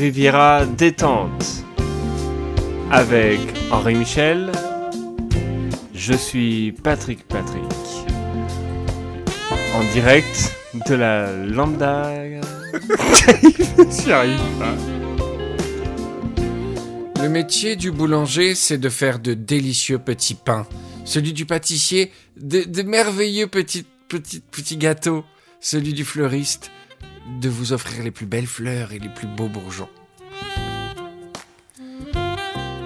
Riviera détente avec Henri Michel. Je suis Patrick Patrick. En direct de la Lambda. J'y arrive pas. Le métier du boulanger, c'est de faire de délicieux petits pains. Celui du pâtissier, de, de merveilleux petits, petits, petits gâteaux. Celui du fleuriste, de vous offrir les plus belles fleurs et les plus beaux bourgeons.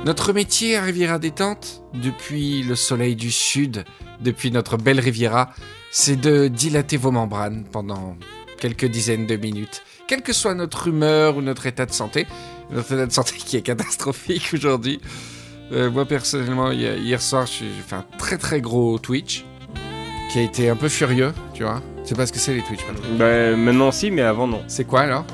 Notre métier à Riviera Détente, depuis le soleil du sud, depuis notre belle Riviera, c'est de dilater vos membranes pendant quelques dizaines de minutes. Quelle que soit notre humeur ou notre état de santé, notre état de santé qui est catastrophique aujourd'hui. Euh, moi personnellement, hier, soir, j'ai fait un très très gros Twitch qui a été un peu furieux, tu vois. C'est pas ce que c'est les Twitch maintenant. Bah, maintenant si, mais avant non. C'est quoi alors?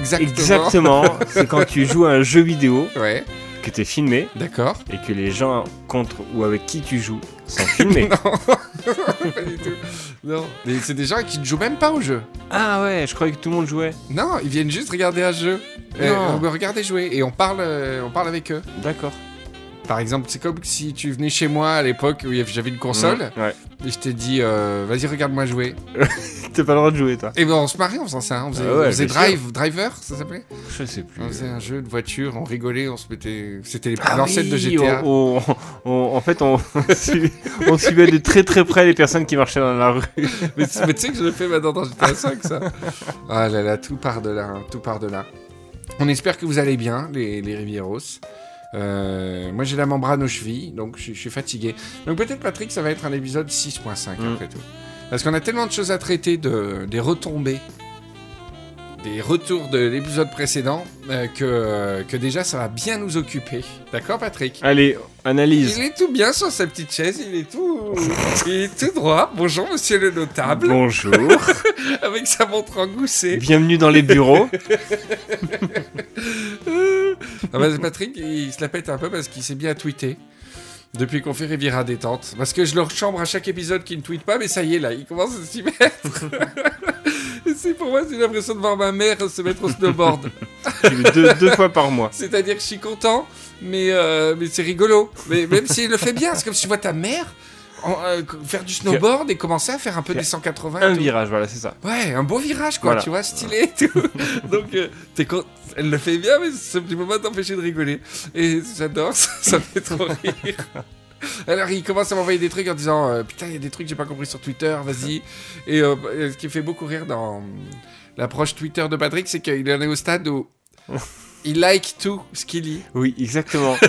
Exactement. Exactement, c'est quand tu joues à un jeu vidéo Ouais, que t'es filmé d'accord. et que les gens contre ou avec qui tu joues sont filmés. non, pas du tout. Non, mais c'est des gens qui ne jouent même pas au jeu. ah ouais, je croyais que tout le monde jouait. Non, ils viennent juste regarder un jeu. Euh, on regarder jouer et on parle, euh, on parle avec eux. D'accord. Par exemple, c'est comme si tu venais chez moi à l'époque où j'avais une console Ouais. et je t'ai dit, euh, vas-y, regarde-moi jouer. T'as pas le droit de jouer toi. Et ben on se marrait en faisant ça. hein. On faisait, Ah ouais, on faisait Drive, Driver, ça s'appelait Je sais plus. On faisait un jeu de voiture, on rigolait, on se mettait. C'était Ah l'ancêtre de GTA. on- on- on- en fait, on, suivait- on suivait de très très près les personnes qui marchaient dans la rue. mais, tu- mais tu sais que je le fais maintenant dans GTA 5, ça. Ah là là, tout part de là, hein, tout part de là. On espère que vous allez bien, les, les Rivieros. Euh, moi j'ai la membrane aux chevilles, donc je, suis fatigué. Donc peut-être Patrick, ça va être un épisode 6.5 Mm. après tout. Parce qu'on a tellement de choses à traiter, de, des retombées, des retours de l'épisode précédent, euh, que, que déjà ça va bien nous occuper. D'accord Patrick? Allez, analyse. Il est tout bien sur sa petite chaise, il est tout, il est tout droit. Bonjour monsieur le notable, Bonjour. avec sa montre engoussée. Bienvenue dans les bureaux. Ah bah, Patrick, il se la pète un peu parce qu'il s'est bien tweeté. Depuis qu'on fait Riviera détente. Parce que je leur chambre à chaque épisode qu'il ne tweet pas, mais ça y est, là, il commence à s'y mettre. Et c'est pour moi, j'ai l'impression de voir ma mère se mettre au snowboard. deux, deux fois par mois. C'est-à-dire que je suis content, mais, euh, mais c'est rigolo. Mais même s'il le fait bien, c'est comme si tu vois ta mère en- euh, faire du snowboard et commencer à faire un peu des 180. et Un tout. virage, voilà, c'est ça. Ouais, un beau virage, quoi, Voilà. tu vois, stylé et tout. Donc, euh, t'es con- elle le fait bien, mais ça ne peut pas t'empêcher de rigoler. Et j'adore, ça, ça me fait trop rire. Alors, il commence à m'envoyer des trucs en disant euh, Putain, il y a des trucs que j'ai pas compris sur Twitter, vas-y. Et euh, ce qui fait beaucoup rire dans l'approche Twitter de Patrick, c'est qu'il en est au stade où il like tout ce qu'il lit. Oui, exactement.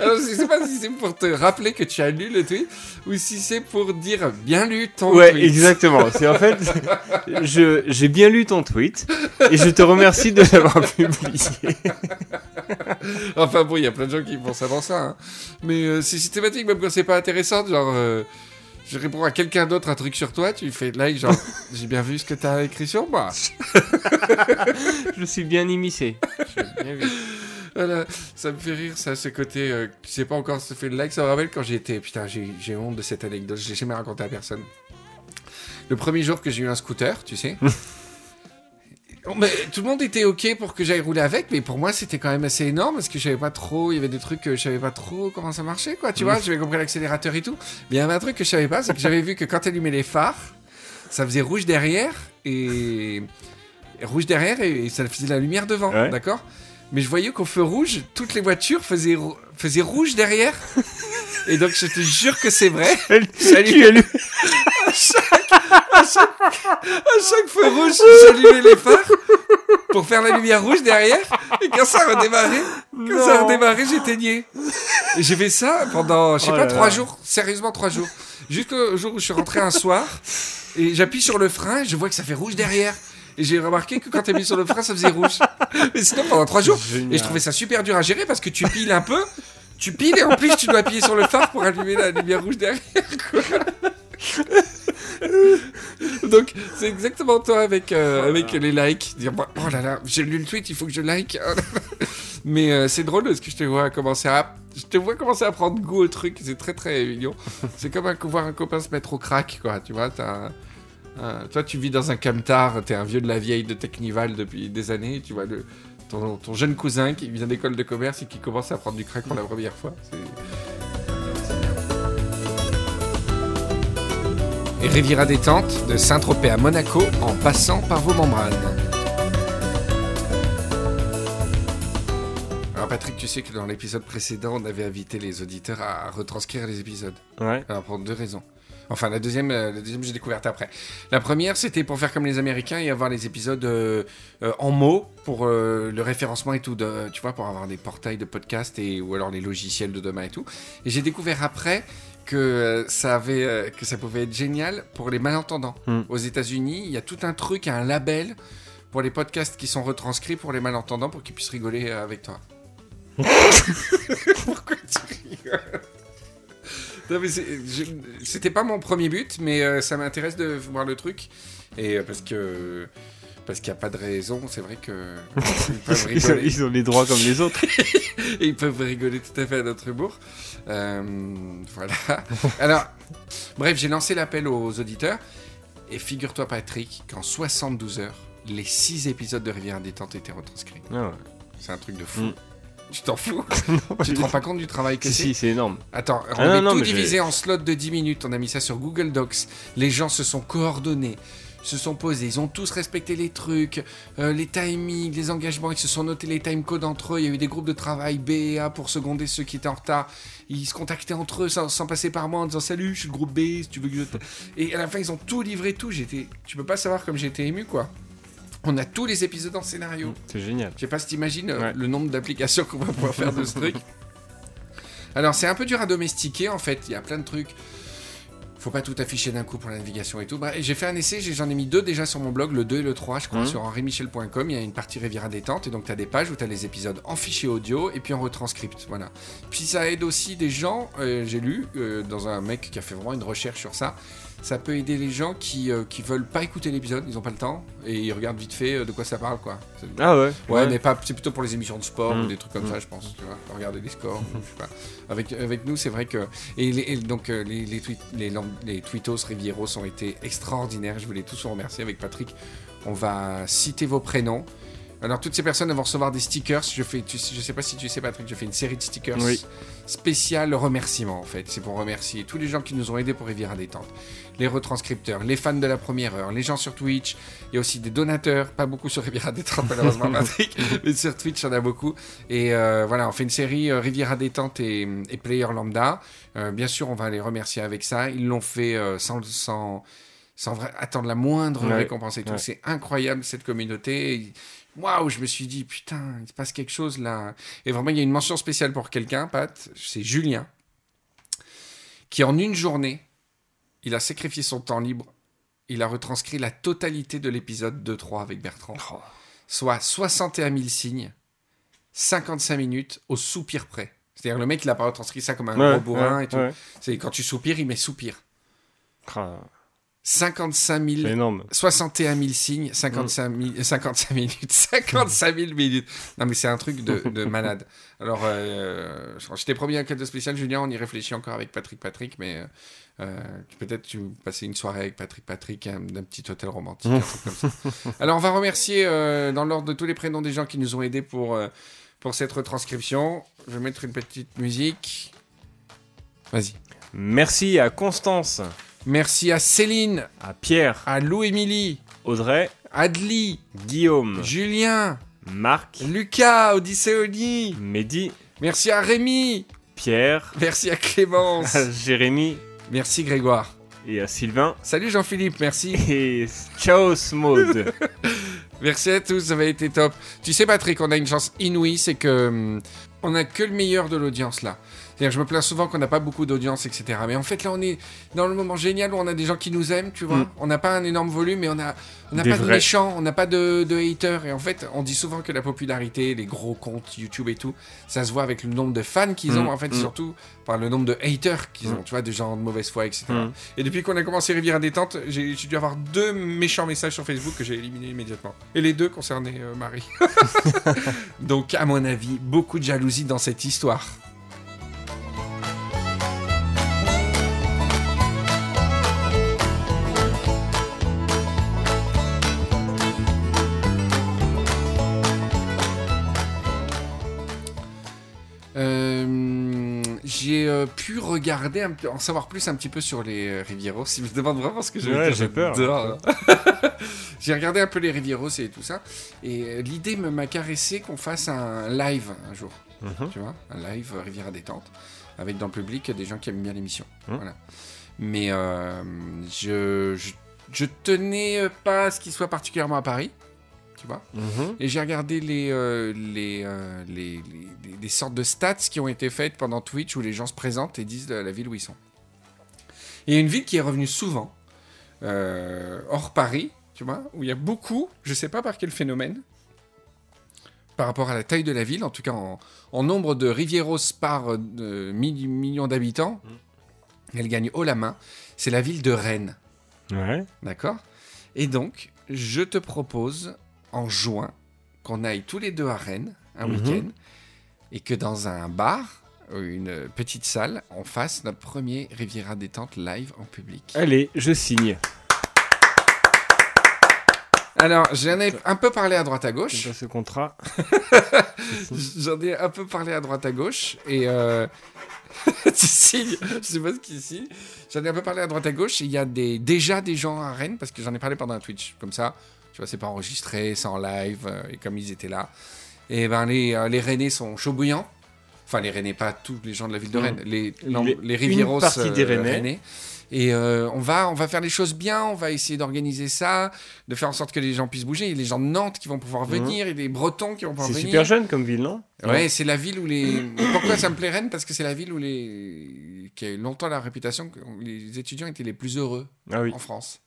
Alors, je sais pas si c'est pour te rappeler que tu as lu le tweet ou si c'est pour dire bien lu ton Ouais, tweet. exactement. C'est en fait, je j'ai bien lu ton tweet et je te remercie de l'avoir publié. Enfin bon, il y a plein de gens qui pensent avant ça. hein. Mais euh, c'est systématique, même quand c'est pas intéressant. Genre, euh, je réponds à quelqu'un d'autre un truc sur toi, tu fais like, genre, j'ai bien vu ce que t'as écrit sur moi. Je suis bien immiscé. J'ai bien vu. Voilà, ça me fait rire, ça, ce côté, euh, tu sais pas encore se fait le like. Ça me rappelle quand été, putain, j'ai j'ai honte de cette anecdote, je l'ai jamais raconté à personne. Le premier jour que j'ai eu un scooter, tu sais. Mais tout le monde était ok pour que j'aille rouler avec, mais pour moi c'était quand même assez énorme parce que je savais pas trop, il y avait des trucs que je savais pas trop comment ça marchait, quoi, tu vois, j'avais compris l'accélérateur et tout. Mais il y avait un truc que je savais pas, c'est que j'avais vu que quand allumais les phares, ça faisait rouge derrière et. et rouge derrière et, et ça faisait la lumière devant, Ouais. d'accord? Mais je voyais qu'au feu rouge, toutes les voitures faisaient, rou- faisaient rouge derrière. Et donc je te jure que c'est vrai. Salut. As lu À chaque feu rouge, j'allumais les phares pour faire la lumière rouge derrière. Et quand ça redémarrait, quand ça redémarrait, j'éteignais. Et j'ai fait ça pendant, je sais Oh pas, trois jours. Sérieusement, trois jours. Jusqu'au jour où je suis rentré un soir. Et j'appuie sur le frein, je vois que ça fait rouge derrière. Et j'ai remarqué que quand t'as mis sur le frein, ça faisait rouge. Mais sinon, pendant trois jours. Génial. Et je trouvais ça super dur à gérer parce que tu piles un peu. Tu piles et en plus tu dois appuyer sur le phare pour allumer la lumière rouge derrière. quoi. Donc c'est exactement toi avec, euh, avec les likes. Dire bah, oh là là, j'ai lu le tweet, il faut que je like. Mais euh, c'est drôle parce que je te vois commencer à je te vois commencer à prendre goût au truc. C'est très très mignon. C'est comme un- voir un copain se mettre au crack quoi. Tu vois, t'as toi, tu vis dans un camtar, t'es un vieux de la vieille de Technival depuis des années, tu vois le, ton, ton jeune cousin qui vient d'école de commerce et qui commence à prendre du crack pour la première fois. C'est... Et Riviera détente, de Saint-Tropez à Monaco, en passant par vos membranes. Alors Patrick, tu sais que dans l'épisode précédent, on avait invité les auditeurs à retranscrire les épisodes. Ouais. Alors pour deux raisons. Enfin, la deuxième, euh, la deuxième j'ai découverte après. La première, c'était pour faire comme les Américains et avoir les épisodes euh, euh, en mots pour euh, le référencement et tout, de, tu vois, pour avoir des portails de podcasts et ou alors les logiciels de demain et tout. Et j'ai découvert après que euh, ça avait, euh, que ça pouvait être génial pour les malentendants. Hmm. Aux États-Unis, il y a tout un truc, un label pour les podcasts qui sont retranscrits pour les malentendants pour qu'ils puissent rigoler euh, avec toi. Pourquoi tu rigoles? C'était pas mon premier but, mais euh, ça m'intéresse de voir le truc. Et euh, parce que. Parce qu'il n'y a pas de raison, c'est vrai que. Ils Ils ont, ils ont les droits comme les autres. ils peuvent rigoler tout à fait à notre humour. Euh, voilà. Alors, bref, j'ai lancé l'appel aux auditeurs. Et figure-toi, Patrick, qu'en 72 heures, les 6 épisodes de Rivière Détente étaient retranscrits. Ah ouais. C'est un truc de fou. Mm. Tu t'en fous? Tu te rends pas compte du travail que Si, c'est? si, c'est énorme. Attends, on Ah non, est non, tout divisé en slots de 10 minutes. On a mis ça sur Google Docs. Les gens se sont coordonnés, se sont posés. Ils ont tous respecté les trucs, euh, les timings, les engagements. Ils se sont notés les timecodes entre eux. Il y a eu des groupes de travail B et A pour seconder ceux qui étaient en retard. Ils se contactaient entre eux sans, sans passer par moi en disant Salut, je suis le groupe B, si tu veux que je. Et à la fin, ils ont tout livré, tout. J'étais. Tu peux pas savoir comme j'étais ému, quoi. On a tous les épisodes en scénario. C'est génial. Je sais pas si t'imagines euh, Ouais. le nombre d'applications qu'on va pouvoir faire de ce truc. Alors c'est un peu dur à domestiquer en fait, il y a plein de trucs. Faut pas tout afficher d'un coup pour la navigation et tout. Bref, j'ai fait un essai, j'en ai mis deux déjà sur mon blog, le 2 et le 3, je crois, Mhm. sur henrimichel.com. Il y a une partie Riviera détente et donc tu as des pages où tu as les épisodes en fichier audio et puis en retranscript. Voilà. Puis ça aide aussi des gens, euh, j'ai lu, euh, dans un mec qui a fait vraiment une recherche sur ça. Ça peut aider les gens qui, euh, qui veulent pas écouter l'épisode, ils ont pas le temps et ils regardent vite fait euh, de quoi ça parle quoi. Ah ouais. Ouais, mais pas, c'est plutôt pour les émissions de sport ou des trucs comme Mm. ça, je pense. Tu vois, regarder les scores, ou je sais pas. Avec, avec nous, c'est vrai que. Et, les- et donc, euh, les, les, tweet- les, les tweetos Rivieros ont été extraordinaires. Je voulais tous vous remercier avec Patrick. On va citer vos prénoms. Alors, toutes ces personnes vont recevoir des stickers. Je fais, tu je sais pas si tu sais, Patrick, je fais une série de stickers Oui. spéciales remerciements, en fait. C'est pour remercier tous les gens qui nous ont aidés pour Riviera Détente. Les retranscripteurs, les fans de la première heure, les gens sur Twitch. Il y a aussi des donateurs, pas beaucoup sur Riviera Détente, malheureusement, Patrick, mais sur Twitch, il y en a beaucoup. Et euh, voilà, on fait une série euh, Riviera Détente et, et Player Lambda. Euh, bien sûr, on va les remercier avec ça. Ils l'ont fait sans, sans, sans attendre la moindre Ouais, récompense et tout. ouais. C'est incroyable, cette communauté. Waouh, je me suis dit, putain, il se passe quelque chose là. Et vraiment, il y a une mention spéciale pour quelqu'un, Pat. C'est Julien, qui en une journée, il a sacrifié son temps libre. Il a retranscrit la totalité de l'épisode 2-3 avec Bertrand. Oh. Soit 61 000 signes, 55 minutes au soupir près. C'est-à-dire, le mec, il a pas retranscrit ça comme un Ouais, gros bourrin ouais, et tout. ouais. C'est quand tu soupires, il met soupir. 55 000 C'est énorme. 61 000 signes, 55, 000 55 minutes, 55 000 minutes. Non, mais c'est un truc de, de malade. Alors, euh, je t'ai promis un cadeau spécial, Julien. On y réfléchit encore avec Patrick Patrick, mais euh, peut-être tu passer une soirée avec Patrick Patrick d'un petit hôtel romantique, un truc comme ça. Alors, on va remercier euh, dans l'ordre de tous les prénoms des gens qui nous ont aidés pour, euh, pour cette retranscription. Je vais mettre une petite musique. Vas-y. Merci à Constance, Merci à Céline, à Pierre, à Lou-Émilie, Audrey, Adli, Guillaume, Julien, Marc, Lucas, Odysséoni. Mehdi, Merci à Rémi. Pierre, Merci à Clémence. à Jérémy Merci Grégoire. et à Sylvain. Salut Jean-Philippe, merci. Et ciao Smode. Merci à tous, ça va été top. Tu sais Patrick, on a une chance inouïe, c'est que hum, on a que le meilleur de l'audience là. Je me plains souvent qu'on n'a pas beaucoup d'audience, etc. Mais en fait, là, on est dans le moment génial où on a des gens qui nous aiment, tu vois. Mm. On n'a pas un énorme volume, mais on n'a on Des pas de méchants, on n'a pas de, de haters. Et en fait, on dit souvent que la popularité, les gros comptes YouTube et tout, ça se voit avec le nombre de fans qu'ils ont, Mm. en fait, Mm. surtout par le nombre de haters qu'ils ont, tu vois, de gens de mauvaise foi, etc. Et depuis qu'on a commencé Rivière à détente, j'ai j'ai dû avoir deux méchants messages sur Facebook que j'ai éliminés immédiatement. Et les deux concernaient euh, Marie. Donc, à mon avis, beaucoup de jalousie dans cette histoire. J'ai euh, pu regarder, un peu- en savoir plus un petit peu sur les euh, Rivieros. Si je me demande vraiment ce que je Ouais, j'ai peur. j'adore. j'ai regardé un peu les Rivieros et tout ça. Et euh, l'idée me m'a caressé qu'on fasse un live un jour. Mhm. Tu vois, un live Riviera détente. Avec dans le public des gens qui aiment bien l'émission. Mhm. Voilà. Mais euh, je, je, je tenais pas à ce qu'il soit particulièrement à Paris. Tu vois Mhm. et j'ai regardé les, euh, les, euh, les, les- les- sortes de stats qui ont été faites pendant Twitch où les gens se présentent et disent la, la ville où ils sont. Et une ville qui est revenue souvent, euh, hors Paris, tu vois, où il y a beaucoup, je sais pas par quel phénomène, par rapport à la taille de la ville, en tout cas en, en nombre de Rivieros par mi- million d'habitants, elle gagne haut la main, c'est la ville de Rennes. Ouais. D'accord? Et donc, je te propose en juin qu'on aille tous les deux à Rennes un Mhm. week-end et que dans un bar, une petite salle, on fasse notre premier Riviera détente live en public. Allez, je signe. Alors, j'en ai un peu parlé à droite à gauche. ce contrat. J'en ai un peu parlé à droite à gauche et euh... tu signes, je sais pas ce qu'il signe. J'en ai un peu parlé à droite à gauche et il y a des... déjà des gens à Rennes parce que j'en ai parlé pendant un Twitch. Comme ça, tu vois, c'est pas enregistré, c'est en live euh, et comme ils étaient là. Et ben les, euh, les Rennais sont chauds bouillants. Enfin, les Rennais, pas tous les gens de la ville de. Rennes. Les, Les- non, les Rivieros partie des euh, Rennais. Et euh, on, va, on va faire les choses bien, on va essayer d'organiser ça, de faire en sorte que les gens puissent bouger. Il y a les gens de Nantes qui vont pouvoir Mhm. venir, et les Bretons qui vont pouvoir C'est venir. super jeune comme ville, non? Ouais, c'est la ville où les. Pourquoi ça me plaît Rennes? Parce que c'est la ville où les. qui a eu longtemps la réputation que les étudiants étaient les plus heureux Ah oui. en France.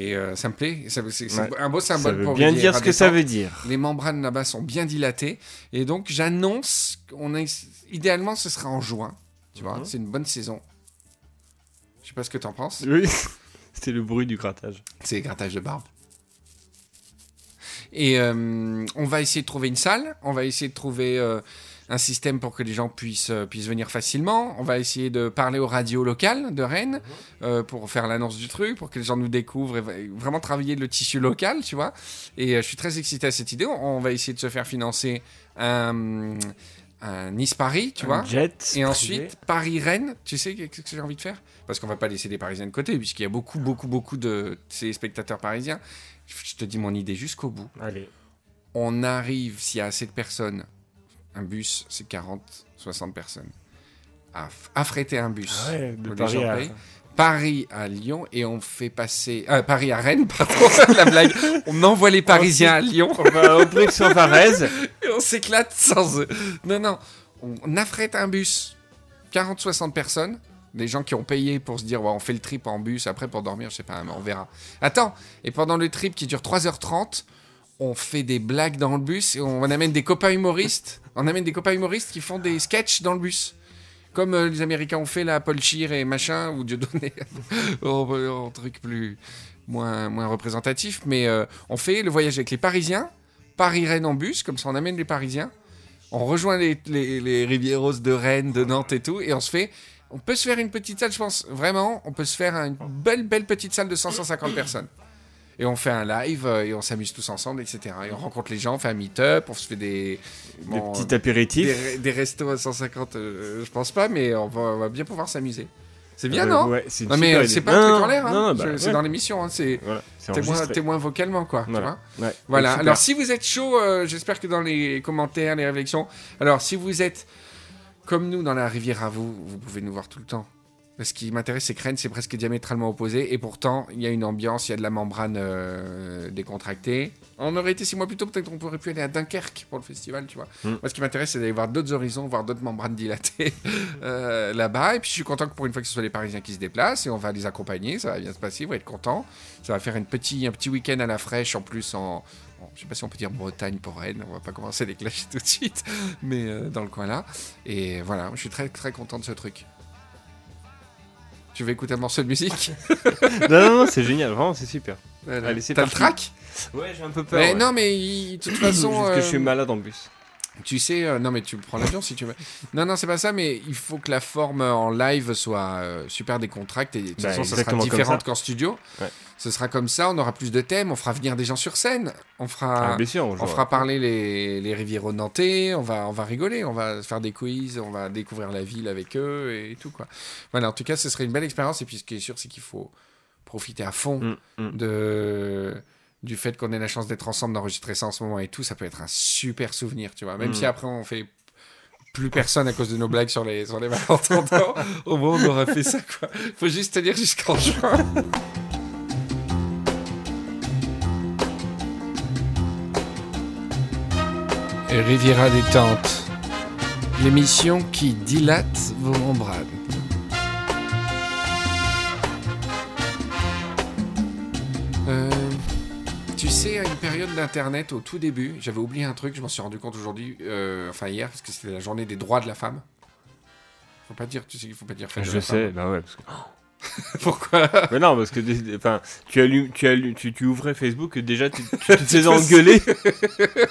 Et euh, ça me plaît. ça- C'est c'est Ouais. un beau Ça symbole veut pour bien dire ce que ça veut dire. Les membranes là-bas sont bien dilatées. Et donc, j'annonce qu'on a. Idéalement, ce sera en juin. Tu vois, Mhm. c'est une bonne saison. Je sais pas ce que t'en penses. Oui. C'était le bruit du grattage. C'est grattage de barbe. Et euh, on va essayer de trouver une salle, on va essayer de trouver euh, un système pour que les gens puissent, euh, puissent venir facilement, on va essayer de parler aux radios locales de Rennes euh, pour faire l'annonce du truc, pour que les gens nous découvrent et vraiment travailler le tissu local, tu vois. Et euh, je suis très excité à cette idée. On, on va essayer de se faire financer un, un Nice-Paris, tu vois. Un jet. Et privé. ensuite, Paris-Rennes, tu sais qu'est-ce que j'ai envie de faire? Parce qu'on va pas laisser les Parisiens de côté, puisqu'il y a beaucoup, beaucoup, beaucoup de ces spectateurs parisiens. Je te dis mon idée jusqu'au bout. Allez. On arrive, s'il y a assez de personnes, un bus, c'est 40, 60 personnes. À affréter un bus. Ah ouais, de Paris à... Paris à Lyon et on fait passer. euh, Paris à Rennes, pardon, la blague. On envoie les Parisiens à Lyon On va au et on s'éclate sans eux. Non, non. On affrète un bus, 40-60 personnes. Des gens qui ont payé pour se dire, ouais, on fait le trip en bus, après pour dormir, je sais pas, mais on verra. Attends, et pendant le trip qui dure 3h30, on fait des blagues dans le bus et on amène des copains humoristes. On amène des copains humoristes qui font des sketchs dans le bus. Comme euh, les Américains ont fait là, Paul et machin, ou Dieudonné, en, en truc plus moins, moins représentatif. Mais euh, on fait le voyage avec les Parisiens, Paris-Rennes en bus, comme ça on amène les Parisiens. On rejoint les, les, les Rivieros de Rennes, de Nantes et tout, et on se fait. On peut se faire une petite salle, je pense, vraiment, on peut se faire une belle, belle petite salle de 100-150 personnes. Et on fait un live, euh, et on s'amuse tous ensemble, etc. Et on rencontre les gens, on fait un meet-up, on se fait des. Des bon, petits apéritifs. des, des restos à 150, euh, je pense pas, mais on va, on va bien pouvoir s'amuser. C'est bien, Euh, non? Ouais, c'est une Non, mais c'est pas un truc en l'air, hein. bah, c'est ouais. dans l'émission, hein. c'est Voilà, témoin, témoin vocalement, quoi. tu Voilà. vois Ouais. voilà, alors si vous êtes chaud, euh, j'espère que dans les commentaires, les réflexions, alors si vous êtes comme nous dans la rivière à vous, vous pouvez nous voir tout le temps. Ce qui m'intéresse, c'est que Rennes, c'est presque diamétralement opposé, et pourtant, il y a une ambiance, il y a de la membrane euh, décontractée. On aurait été six mois plus tôt, peut-être qu'on pourrait pu aller à Dunkerque pour le festival, tu vois. Mm. Moi, ce qui m'intéresse, c'est d'aller voir d'autres horizons, voir d'autres membranes dilatées euh, là-bas, et puis je suis content que pour une fois que ce soit les Parisiens qui se déplacent, et on va les accompagner, ça va bien se passer, ils vont être contents. Ça va faire une petit, un petit week-end à la fraîche, en plus en, Bon, je sais pas si on peut dire Bretagne pour Rennes, on va pas commencer à les clasher tout de suite, mais euh, dans le coin là. Et voilà, je suis très très content de ce truc. Tu veux écouter un morceau de musique? Non, non, non, c'est génial, vraiment, c'est super. Voilà. Allez, c'est T'as le track? Ouais, j'ai un peu peur. Mais ouais. non, mais de toute façon. Juste que je suis euh, malade en bus. Tu sais, euh, non mais tu prends l'avion si tu veux. Non, non, c'est pas ça, mais il faut que la forme en live soit euh, super décontractée. De toute Bah, façon, ça sera exactement comme différente ça. qu'en studio. Ouais. Ce sera comme ça, on aura plus de thèmes, on fera venir des gens sur scène, on fera, Ah, bien sûr, on jouera. fera parler les, les Rivieros nantais, on va, on va rigoler, on va faire des quiz, on va découvrir la ville avec eux et tout quoi. Voilà, en tout cas, ce serait une belle expérience. Et puis, ce qui est sûr, c'est qu'il faut profiter à fond Mm, mm. de du fait qu'on ait la chance d'être ensemble, d'enregistrer ça en ce moment et tout, ça peut être un super souvenir, tu vois. Même Mm. si après on fait plus personne à cause de nos blagues sur les, sur les malentendants, au moins on aura fait ça, quoi. Faut juste tenir jusqu'en juin. Et Riviera détente, l'émission qui dilate vos membranes. Euh, tu sais, à une période d'Internet, au tout début, j'avais oublié un truc, je m'en suis rendu compte aujourd'hui, euh, enfin hier, parce que c'était la journée des droits de la femme. Faut pas dire, tu sais qu'il faut pas dire Je sais, bah ouais. Parce que... Pourquoi Mais non, parce que enfin, tu, allumes, tu, allumes, tu, tu ouvrais Facebook, et déjà tu, tu te faisais engueuler.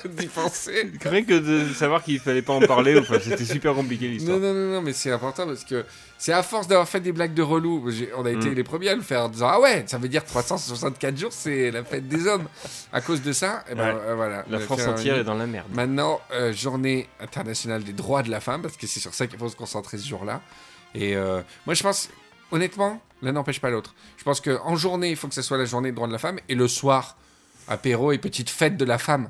d'y penser Rien que de savoir qu'il fallait pas en parler, enfin, c'était super compliqué l'histoire. non, non, non, mais c'est important parce que c'est à force d'avoir fait des blagues de relou. On a été Mm. les premiers à le faire en disant Ah ouais, ça veut dire 364 jours, c'est la fête des hommes. À cause de ça, eh ben, Ouais. euh, voilà. La France entière est dans la merde. Maintenant, euh, journée internationale des droits de la femme, parce que c'est sur ça qu'il faut se concentrer ce jour-là. Et euh, moi, je pense, honnêtement, l'un n'empêche pas l'autre. Je pense qu'en journée, il faut que ce soit la journée des droits de la femme, et le soir, apéro et petite fête de la femme.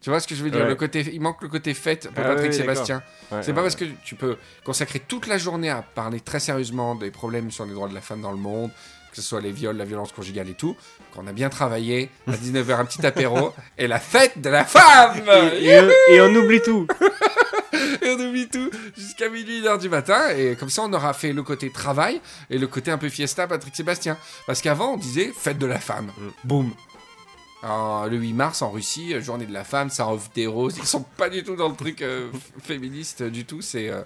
Tu vois ce que je veux dire? Ouais. le côté, Il manque le côté fête pour Ah Patrick oui, Sébastien. Ouais, C'est ouais, pas parce que tu peux consacrer toute la journée à parler très sérieusement des problèmes sur les droits de la femme dans le monde, que ce soit les viols, la violence conjugale et tout, qu'on a bien travaillé, à 19h un petit apéro, et la fête de la femme Et, et- et on oublie tout. Et on oublie tout jusqu'à minuit, une heure du matin, et comme ça on aura fait le côté travail et le côté un peu fiesta Patrick Sébastien. Parce qu'avant on disait fête de la femme. Mm. Boum Alors, le 8 mars en Russie, euh, journée de la femme, ça offre des roses. Ils sont pas du tout dans le truc euh, féministe euh, du tout. C'est euh,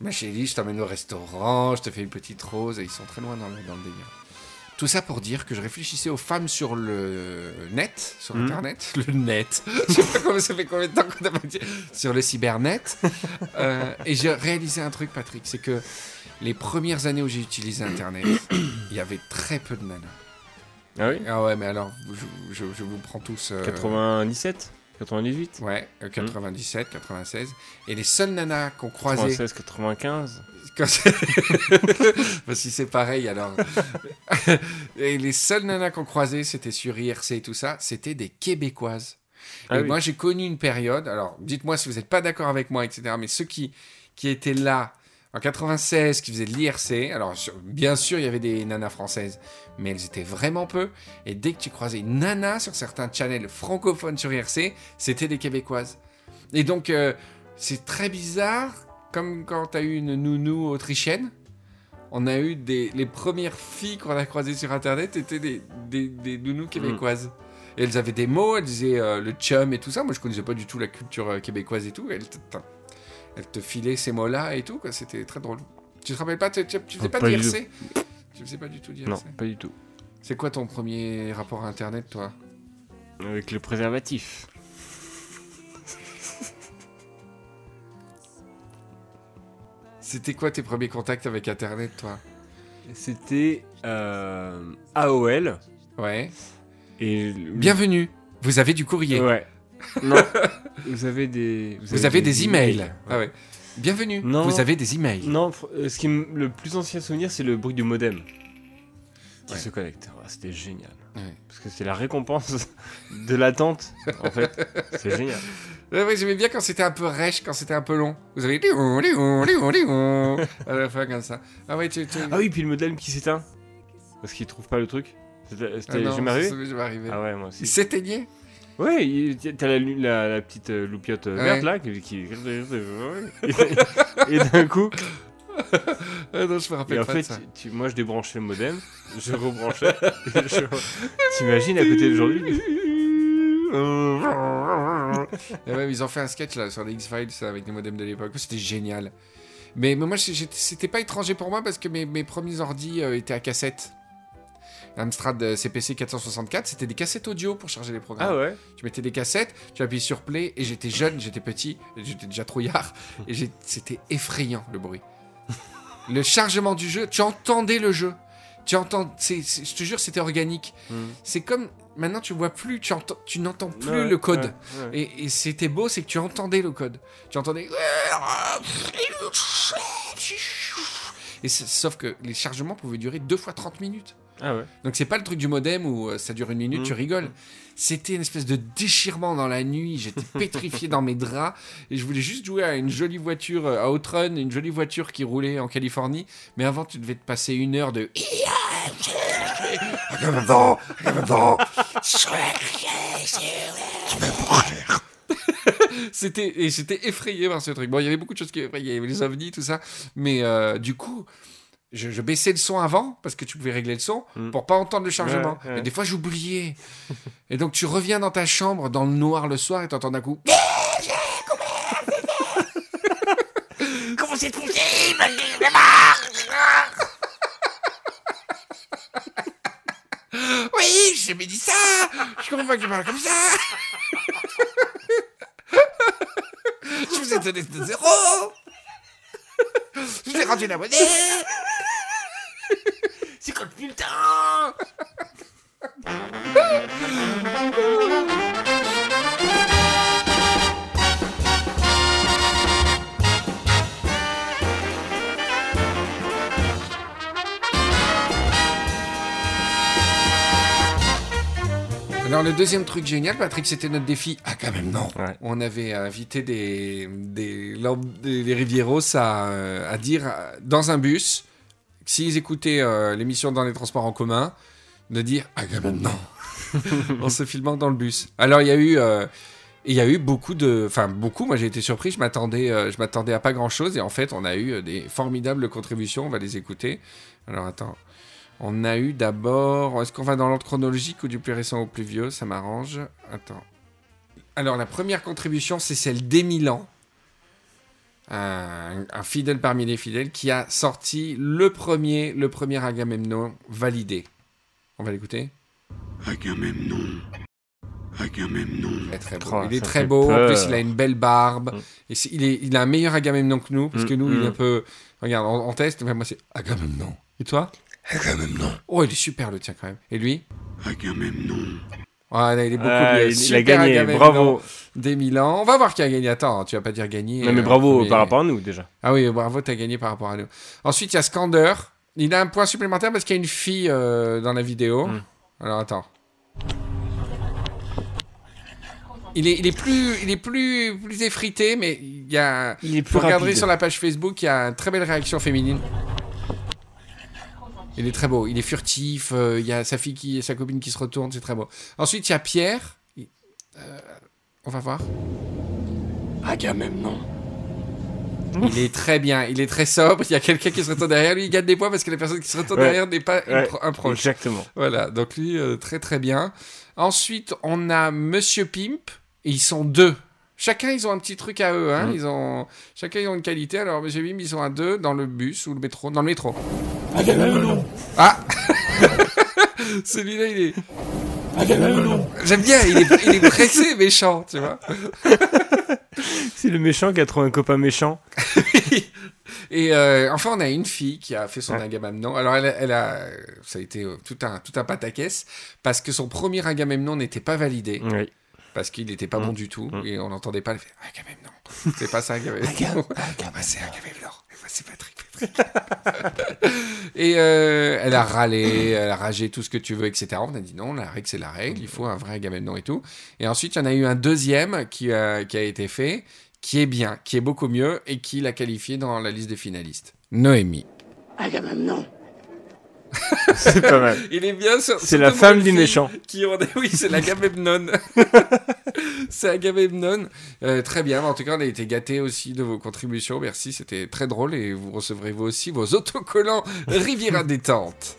ma chérie, je t'emmène au restaurant, je te fais une petite rose. Et ils sont très loin dans le, dans le délire. Tout ça pour dire que je réfléchissais aux femmes sur le net, sur Mhm. internet, le net. Je sais pas comment ça fait combien de temps qu'on a pas dit sur le cybernet. Euh, et j'ai réalisé un truc, Patrick, c'est que les premières années où j'ai utilisé internet, il y avait très peu de nanas. Ah oui? Ah ouais, mais alors, je, je- je vous prends tous. euh, 97 98 Ouais, euh, 97, 96. Et les seules nanas qu'on croisait. 96 95 quand c'est- Bah, si c'est pareil, alors. et les seules nanas qu'on croisait, c'était sur IRC et tout ça, c'était des Québécoises. Ah et oui. moi, j'ai connu une période, alors dites-moi si vous n'êtes pas d'accord avec moi, etc. Mais ceux qui, qui étaient là en 96, qui faisaient de l'IRC, alors bien sûr, il y avait des nanas françaises, mais elles étaient vraiment peu. Et dès que tu croisais une nana sur certains channels francophones sur IRC, c'était des Québécoises. Et donc, euh, c'est très bizarre, comme quand tu as eu une nounou autrichienne. On a eu des, les premières filles qu'on a croisées sur Internet étaient des, des, nounous québécoises. Et elles avaient des mots, elles disaient euh, le chum et tout ça. Moi, je connaissais pas du tout la culture euh, québécoise et tout. Elles te filaient ces mots-là et tout. quoi. C'était très drôle. Tu te rappelles pas Tu, tu, tu faisais Oh, pas, pas du d'IRC Tu faisais pas du tout d'IRC Non, pas du tout. C'est quoi ton premier rapport à Internet, toi? Avec le préservatif. C'était quoi tes premiers contacts avec Internet, toi? C'était euh, AOL. Ouais. Et Bienvenue. Vous avez du courrier. Ouais. Non. vous avez des. Vous avez des emails. Ah ouais. Bienvenue. Non. Vous avez des emails. Non, euh, ce qui me- le plus ancien souvenir, c'est le bruit du modem qui Ouais. se connecte. Ouais, C'était génial. Ouais. Parce que c'est la récompense de l'attente, en fait. C'est génial. Ouais, ouais, j'aimais bien quand c'était un peu rêche, quand c'était un peu long. Vous avez lion, lion, lion, à la fin comme ça. Ah ouais, tu, tu... Ah oui, puis le modem qui s'éteint. Parce qu'il trouve pas le truc. C'était Ah jamais arrivé. Ah ouais, moi Il aussi. s'éteignait Ouais, il- t'as la, la, la petite euh, loupiote euh, Ouais. verte là qui. qui- et d'un coup, Ah non, je me rappelle et en pas fait, de ça. tu- moi je débranchais le modem, je rebranchais. je- T'imagines à côté d'aujourd'hui Et ouais, ils ont fait un sketch là sur les X-Files avec les modems de l'époque. C'était génial. Mais, mais moi, c'était pas étranger pour moi parce que mes, mes premiers ordi euh, étaient à cassette. Amstrad euh, CPC 464, c'était des cassettes audio pour charger les programmes. Ah ouais Tu mettais des cassettes, tu appuyais sur play, et j'étais jeune, j'étais petit, et j'étais déjà trouillard, et c'était effrayant le bruit. le chargement du jeu, tu entendais le jeu. Tu entends, je te jure, c'était organique. Hmm. C'est comme maintenant, tu vois plus, tu entends, tu n'entends plus Ouais, le code. ouais, ouais. Et, et c'était beau, c'est que tu entendais le code. Tu entendais. Et sauf que les chargements pouvaient durer deux fois 30 minutes. Ah ouais. Donc c'est pas le truc du modem où euh, ça dure une minute, Mm. tu rigoles. C'était une espèce de déchirement dans la nuit. J'étais pétrifié dans mes draps et je voulais juste jouer à une jolie voiture, euh, à Outrun, une jolie voiture qui roulait en Californie. Mais avant, tu devais te passer une heure de. C'était et j'étais effrayé par ce truc. Bon, il y avait beaucoup de choses qui. Il y avait les ovnis, tout ça. Mais euh, du coup, je, je baissais le son avant parce que tu pouvais régler le son Mm. pour pas entendre le chargement. Ouais, ouais. Mais des fois, j'oubliais. et donc, tu reviens dans ta chambre dans le noir le soir et t'entends d'un coup. Comment c'est possible Oui, j'ai jamais dit ça. Je comprends pas que tu parles comme ça. je vous ai donné de zéro. Je vous ai rendu la monnaie. C'est quand depuis le temps Alors le deuxième truc génial, Patrick, c'était notre défi. Ah quand même non. Ouais. On avait invité des des, lamb- des, des Rivieros à, euh, à dire euh, dans un bus, s'ils écoutaient euh, l'émission dans les transports en commun, de dire ah quand même non. en se filmant dans le bus. Alors il y a eu euh, y a eu beaucoup de, enfin beaucoup. Moi j'ai été surpris. Je m'attendais, euh, je m'attendais à pas grand chose et en fait on a eu euh, des formidables contributions. On va les écouter. Alors attends. On a eu d'abord. Est-ce qu'on va dans l'ordre chronologique ou du plus récent au plus vieux? Ça m'arrange. Attends. Alors, la première contribution, c'est celle d'Emilan, un, un fidèle parmi les fidèles, qui a sorti le premier, le premier Agamemnon validé. On va l'écouter Agamemnon. Agamemnon. Il est très beau. Oh, il est très beau. En peur. plus, il a une belle barbe. Mm. Et il, est, il a un meilleur Agamemnon que nous, parce Mm, que nous, il est mm. un peu. Regarde, en, en test, mais moi, c'est Agamemnon. Et toi? Agamemnon. Oh, il est super le tien quand même. Et lui? Agamemnon. Ah, là, il est beaucoup Ah, mieux. il, il a gagné, Agamemnon. bravo. Des Milan. On va voir qui a gagné. Attends, tu vas pas dire gagné. Non, mais euh, bravo mais- par rapport à nous déjà. Ah oui, bravo, t'as gagné par rapport à nous. Ensuite, il y a Skander. Il a un point supplémentaire parce qu'il y a une fille euh, dans la vidéo. Mm. Alors attends. Il est, il est plus, il est plus, plus effrité, mais il y a. Il est plus regarderez rapide. sur la page Facebook, il y a une très belle réaction féminine. Il est très beau, il est furtif, euh, il y a sa fille qui, sa copine qui se retourne, c'est très beau. Ensuite, il y a Pierre. Euh, on va voir. Agamemnon. Il est très bien, il est très sobre. Il y a quelqu'un qui se retourne derrière lui, il gagne des points parce que la personne qui se retourne Ouais. derrière n'est pas une Ouais, pro- un proche. Exactement. Voilà, donc lui, euh, très très bien. Ensuite, on a Monsieur Pimp, et ils sont deux. Chacun, ils ont un petit truc à eux. Hein. Mm. Ils ont... Chacun, ils ont une qualité. Alors, Monsieur Pimp, ils sont à deux dans le bus ou le métro. Dans le métro. Agamemnon. Ah Celui-là, il est... Agamemnon. J'aime bien, il est, il est pressé, méchant, tu vois. C'est le méchant qui a trouvé un copain méchant. Et euh, enfin, on a une fille qui a fait son Ouais. Agamemnon. Alors, elle, elle a, ça a été euh, tout un, tout un pataquès parce que son premier Agamemnon n'était pas validé Oui. parce qu'il n'était pas Mm. bon du tout Mm. et on n'entendait pas. Elle fait Agamemnon. C'est pas ça Agamemnon. Ah, c'est Agamemnon. C'est Patrick. Et euh, elle a râlé, elle a ragé tout ce que tu veux, etc. On a dit non, la règle c'est la règle. Il faut un vrai Agamemnon et tout. Et ensuite, il y en a eu un deuxième qui a, qui a été fait, qui est bien, qui est beaucoup mieux et qui l'a qualifié dans la liste des finalistes. Noémie. Agamemnon. C'est pas mal. Il est bien sur. C'est la femme du méchant. Qui. Oui, c'est l'Agamemnon. c'est Agamemnon. Euh, très bien. En tout cas, on a été gâtés aussi de vos contributions. Merci, c'était très drôle. Et vous recevrez vous aussi vos autocollants Riviera Détente.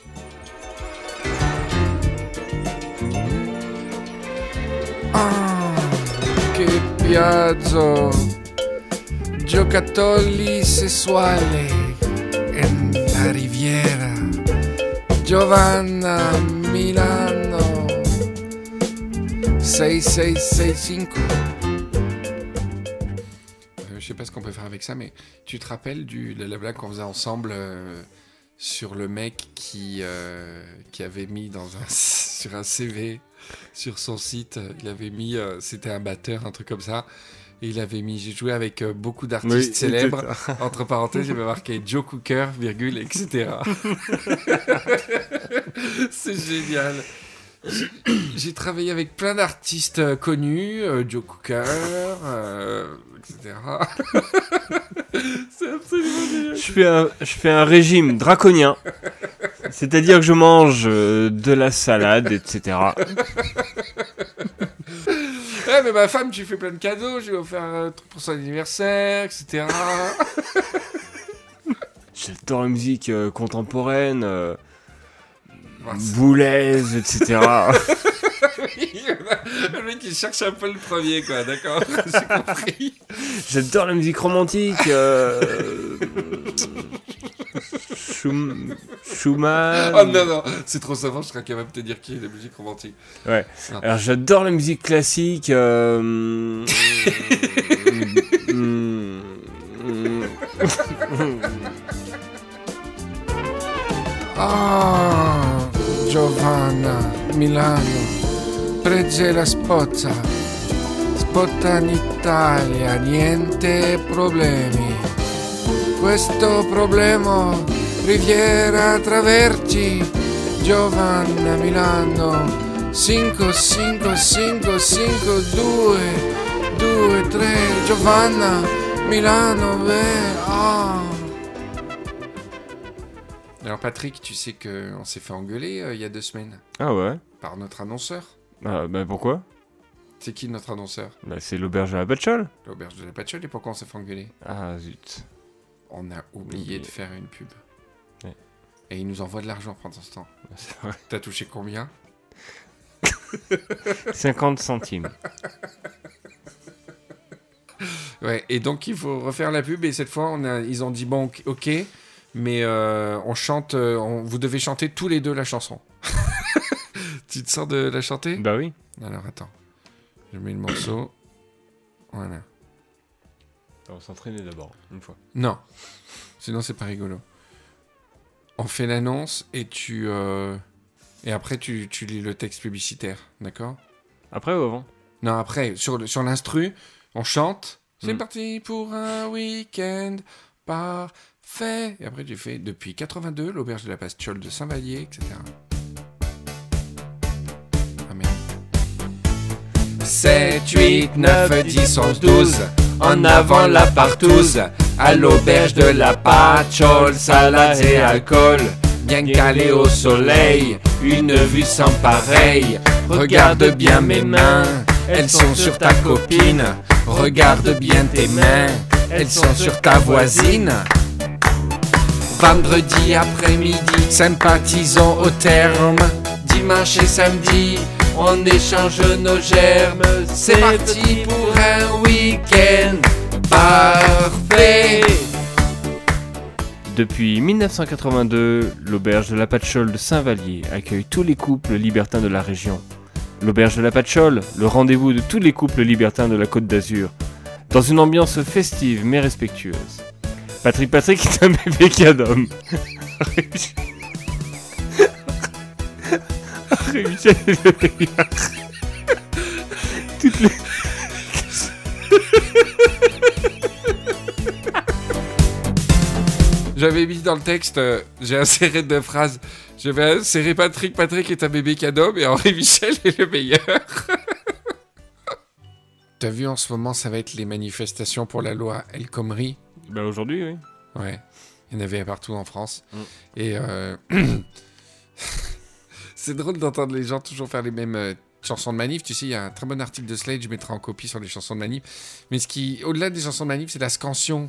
Ah, che piazzo giocatori sessuali en la riviera Giovanna Milano. 6665 euh, Je sais pas ce qu'on peut faire avec ça, mais tu te rappelles du, de la blague qu'on faisait ensemble euh, sur le mec qui, euh, qui avait mis dans un, sur un CV, sur son site, il avait mis, c'était un batteur, un truc comme ça, et il avait mis, j'ai joué avec euh, beaucoup d'artistes Oui, célèbres, entre parenthèses, il avait marqué Joe Cooker, virgule, etc. C'est génial. J'ai- travaillé avec plein d'artistes euh, connus, euh, Joe Cooker, etc. C'est absolument génial. Je fais un, je fais un régime draconien. C'est-à-dire que je mange de la salade, etc. Ouais, mais ma femme, tu fais plein de cadeaux, je lui ai offert un truc pour son anniversaire, etc. J'adore la musique euh, contemporaine, euh, etc. le mec, il cherche un peu le premier, quoi, d'accord J'ai compris. J'adore la musique romantique. Euh... Schum- Schumann. Oh non, non, c'est trop savant, je serais incapable de te dire qui est la musique romantique. Alors j'adore la musique classique. euh, mm, mm, Ah, Giovanna, Milano, prege la spozza. Spotta in Italia, niente problemi. Questo problema, Riviera Traverci, Giovanna, Milano, 5, 5, 5, 5, 2, 2, 3, Giovanna, Milano, beh, ah. Alors Patrick, tu sais qu'on s'est fait engueuler euh, il y a deux semaines Ah ouais? Par notre annonceur. ah, Bah pourquoi? C'est qui notre annonceur? Bah c'est l'auberge à la Patchole. L'auberge de la Patchole et pourquoi on s'est fait engueuler? Ah zut. On a oublié Oublié. de faire une pub. Et il nous envoie de l'argent pendant ce temps. C'est vrai. T'as touché combien? 50 centimes. Ouais, et donc il faut refaire la pub et cette fois on a, ils ont dit bon ok, mais euh, on chante, euh, on- vous devez chanter tous les deux la chanson. tu te sens de la chanter? Bah oui. Alors attends, je mets le morceau. Voilà. On va s'entraîner d'abord, une fois. Non, sinon c'est pas rigolo. On fait l'annonce et tu euh, et après tu, tu lis le texte publicitaire, d'accord? Après ou avant? Non, après sur sur l'instru, on chante. C'est Mm. parti pour un week-end parfait. Et après tu fais depuis 82 l'auberge de la Pastiole de Saint-Vallier, etc. Ah merde. 7, 8, 9, 10, 11, 12. En avant la partouze. À l'auberge de la Patchole, salade et alcool. Bien calé au soleil, une vue sans pareil. Regarde bien mes mains, elles sont sur ta copine. Regarde bien tes mains, elles sont sur ta voisine. Vendredi après-midi, sympathisons au terme. Dimanche et samedi, on échange nos germes. C'est parti pour un week-end parfait. Depuis 1982, l'auberge de la Patchole de Saint-Vallier accueille tous les couples libertins de la région. L'auberge de la Patchole, le rendez-vous de tous les couples libertins de la Côte d'Azur, dans une ambiance festive mais respectueuse. Patrick Patrick est un bébé le meilleur. Toutes les... J'avais mis dans le texte, euh, j'ai inséré deux phrases. J'avais inséré Patrick, Patrick est un bébé cadeau, et Henri Michel est le meilleur. T'as vu en ce moment, ça va être les manifestations pour la loi El Khomri. Bah aujourd'hui, oui. Ouais, il y en avait partout en France. Mm. Et euh, c'est drôle d'entendre les gens toujours faire les mêmes euh, chansons de manif. Tu sais, il y a un très bon article de Slade, je mettrai en copie sur les chansons de manif. Mais ce qui, au-delà des chansons de manif, c'est la scansion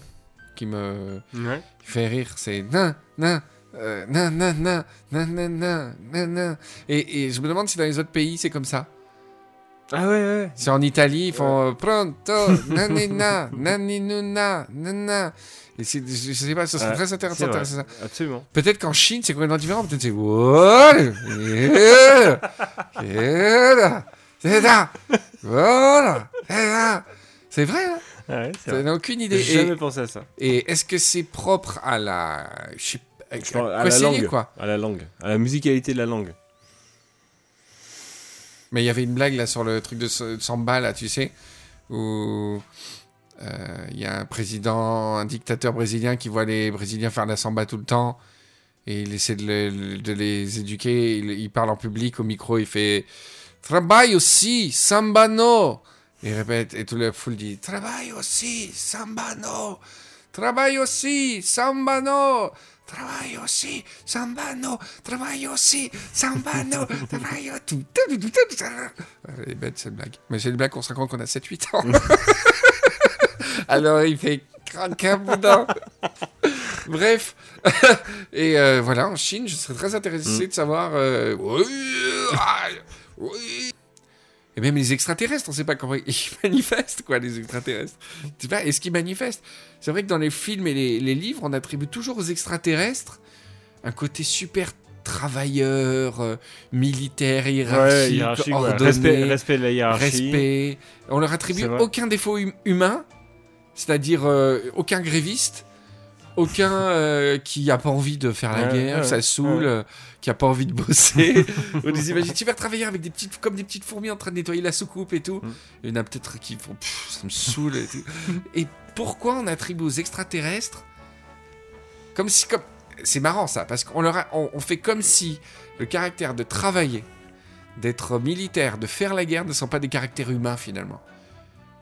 qui me ouais. fait rire, c'est nan, nan, euh, nan, nan, nan, nan, nan, nan, nan. Et, et je me demande si dans les autres pays c'est comme ça. Ah ouais, ouais. C'est en Italie, ils font euh, pronto, nanina, naninuna, nana. Et c'est, je, je sais pas, ça serait ouais, très intéressant. intéressant. Absolument. Peut-être qu'en Chine, c'est complètement différent. Peut-être c'est. Voilà! C'est là! Voilà! C'est vrai, hein? Ouais, c'est Ça n'a aucune idée. J'ai jamais pensé à ça. et est-ce que c'est propre à la. Je sais pas. Je pense à la langue. quoi? À la langue. À la musicalité de la langue. Mais il y avait une blague là sur le truc de Samba, là, tu sais, où euh, il y a un président, un dictateur brésilien qui voit les Brésiliens faire la samba tout le temps et il essaie de, le- de les éduquer. Il, il parle en public au micro, il fait Travaille aussi, samba no. Il répète et toute la foule dit Travaille aussi, samba no. Travaille aussi, samba no. Travaille aussi, samba no. Travaille aussi, samba no. Travaille tout. Elle est bête cette blague. Mais c'est une blague qu'on se rend compte qu'on a 7-8 ans. Alors il fait craquer un boudin. Bref. Et euh, voilà, en Chine, je serais très intéressé de savoir. euh, oui, oui. Et même les extraterrestres, on sait pas comment ils manifestent, quoi, les extraterrestres. Tu sais pas, est-ce qu'ils manifestent? C'est vrai que dans les films et les, les livres, on attribue toujours aux extraterrestres un côté super travailleur, euh, militaire, hiérarchique, hiérarchique, ouais. ordonné, Respect, respect de la hiérarchie. respect. On leur attribue aucun défaut hum- humain, c'est-à-dire euh, aucun gréviste, aucun euh, qui a pas envie de faire la Ouais, guerre, ouais, ça ouais. saoule, euh, qui a pas envie de bosser. On les imagine, tu vas travailler avec des petites, comme des petites fourmis en train de nettoyer la soucoupe et tout. Mm. Il y en a peut-être qui font, ça me saoule. Et, tout. et pourquoi on attribue aux extraterrestres comme si, comme, c'est marrant ça, parce qu'on leur a- on, on fait comme si le caractère de travailler, d'être militaire, de faire la guerre ne sont pas des caractères humains finalement.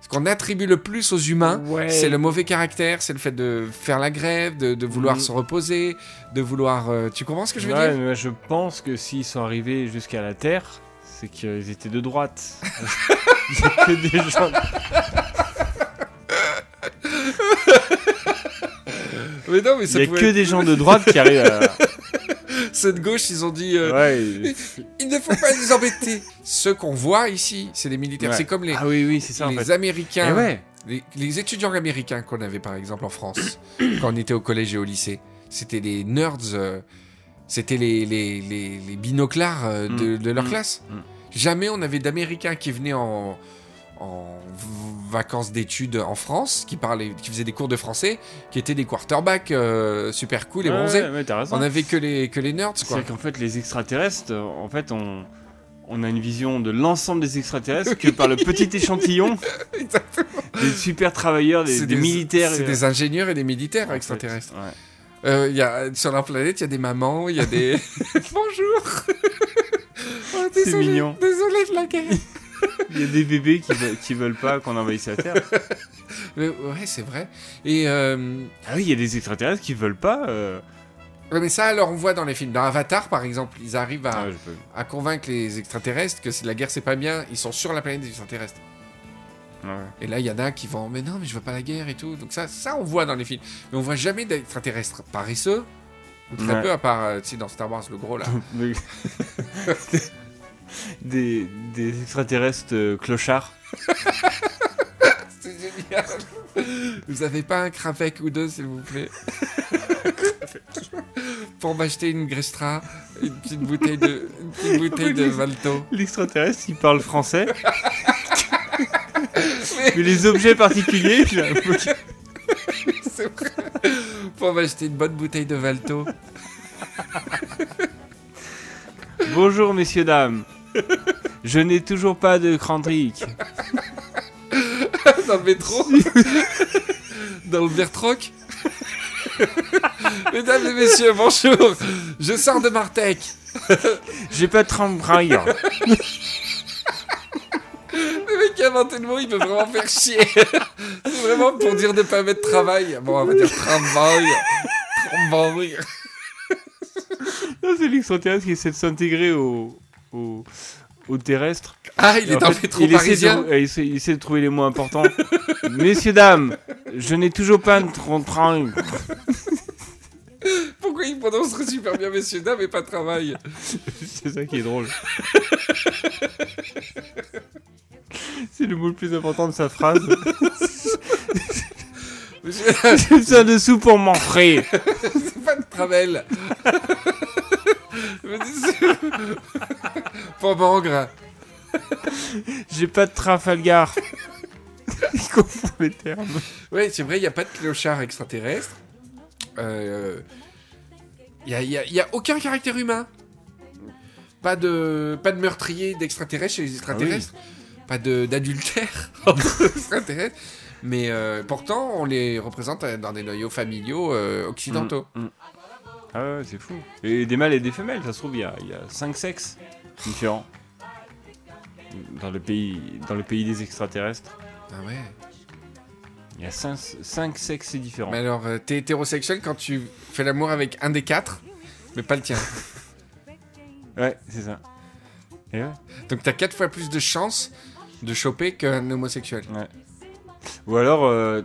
Ce qu'on attribue le plus aux humains, Ouais. c'est le mauvais caractère, c'est le fait de faire la grève, de, de vouloir Mhm. se reposer, de vouloir. euh, tu comprends ce que je veux Ouais, dire? mais je pense que s'ils sont arrivés jusqu'à la Terre, c'est qu'ils étaient de droite. Il y a que des gens. Mais non, mais Il ça y a pouvait que des gens de droite qui arrivent à. Ceux de gauche, ils ont dit. euh, Ouais. Il ne faut pas les embêter. Ceux qu'on voit ici, c'est les militaires. Ouais. C'est comme les, Ah oui, oui, c'est ça en les fait. Américains. Eh ouais. Les, les étudiants américains qu'on avait par exemple en France, quand on était au collège et au lycée, c'était les nerds, euh, c'était les, les, binoclars euh, de, Mm. de leur Mm. classe. Mm. Jamais on avait d'Américains qui venaient en, en vacances d'études en France, qui, parlaient, qui faisaient des cours de français, qui étaient des quarterbacks euh, super cool et Ouais, bronzés. ouais. On avait que les, que les nerds, quoi. C'est qu'en fait, les extraterrestres, euh, en fait, on, on a une vision de l'ensemble des extraterrestres que par le petit échantillon des super travailleurs, des, C'est des militaires. C'est euh, des ingénieurs et des militaires en fait. extraterrestres. Ouais. Euh, y a, sur leur planète, il y a des mamans, il y a des. Bonjour Oh, C'est mignon. Désolé de la guerre Il y a des bébés qui, veulent- qui veulent pas qu'on envahisse la Terre. Mais Ouais, c'est vrai. Et. euh, Ah oui, il y a des extraterrestres qui veulent pas. euh, ouais, mais ça, alors, on voit dans les films. Dans Avatar, par exemple, ils arrivent à, ah, à convaincre les extraterrestres que c'est- la guerre, c'est pas bien. Ils sont sur la planète des extraterrestres. ouais. Et là, il y en a qui vont. Mais non, mais je veux pas la guerre et tout. Donc, ça, ça on voit dans les films. Mais on voit jamais d'extraterrestres paresseux. Ou très Ouais. peu, à part, euh, tu sais, dans Star Wars, le gros là. Des, des extraterrestres euh, clochards. C'est génial. Vous avez pas un Kravec ou deux, s'il vous plaît? Pour m'acheter une Grestra, une petite bouteille de, une petite bouteille de Valto. L'extraterrestre, il parle français. Mais les objets particuliers, j'ai un peu- C'est vrai. Pour m'acheter une bonne bouteille de Valto. Bonjour messieurs, dames. Je n'ai toujours pas de crandric. Dans le métro Dans le Bertroc Mesdames et messieurs, bonjour Je sors de Martec J'ai pas de trambraille. Le mec qui a inventé le mot, il peut vraiment faire chier C'est vraiment pour dire de pas mettre travail. Bon, on va dire travail. Travail. Non, c'est l'extraterrestre qui essaie de s'intégrer au, au, au terrestre. Ah, il est en fait, il essaie, de, euh, il, essaie, il essaie de trouver les mots importants. Messieurs, dames, je n'ai toujours pas de trambraille. Pourquoi il prononcerait super bien messieurs dames et pas travail? C'est ça qui est drôle. C'est le mot le plus important de sa phrase. J'ai besoin de sous pour m'enfrer. C'est pas de Travel. Pour Bangre. J'ai pas de Trafalgar. Il confond les termes. Ouais, c'est vrai, il n'y a pas de clochard extraterrestre. Euh, Il n'y a, y a- y a aucun caractère humain. Pas de, pas de meurtrier d'extraterrestres chez les extraterrestres. Pas d'adultère entre extraterrestres. Mais euh, pourtant, on les représente euh, dans des noyaux familiaux euh, occidentaux. Mm, mm. Ah ouais, c'est fou. Et des mâles et des femelles, ça se trouve, il y a, il y a cinq sexes différents. Dans le pays, dans le pays des extraterrestres, Ah ouais. il y a cinq, cinq sexes différents. Mais alors, euh, t'es hétérosexuel quand tu fais l'amour avec un des quatre, mais pas le tien. Ouais, c'est ça. Et ouais. Donc t'as quatre fois plus de chances de choper qu'un homosexuel. Ou alors, euh,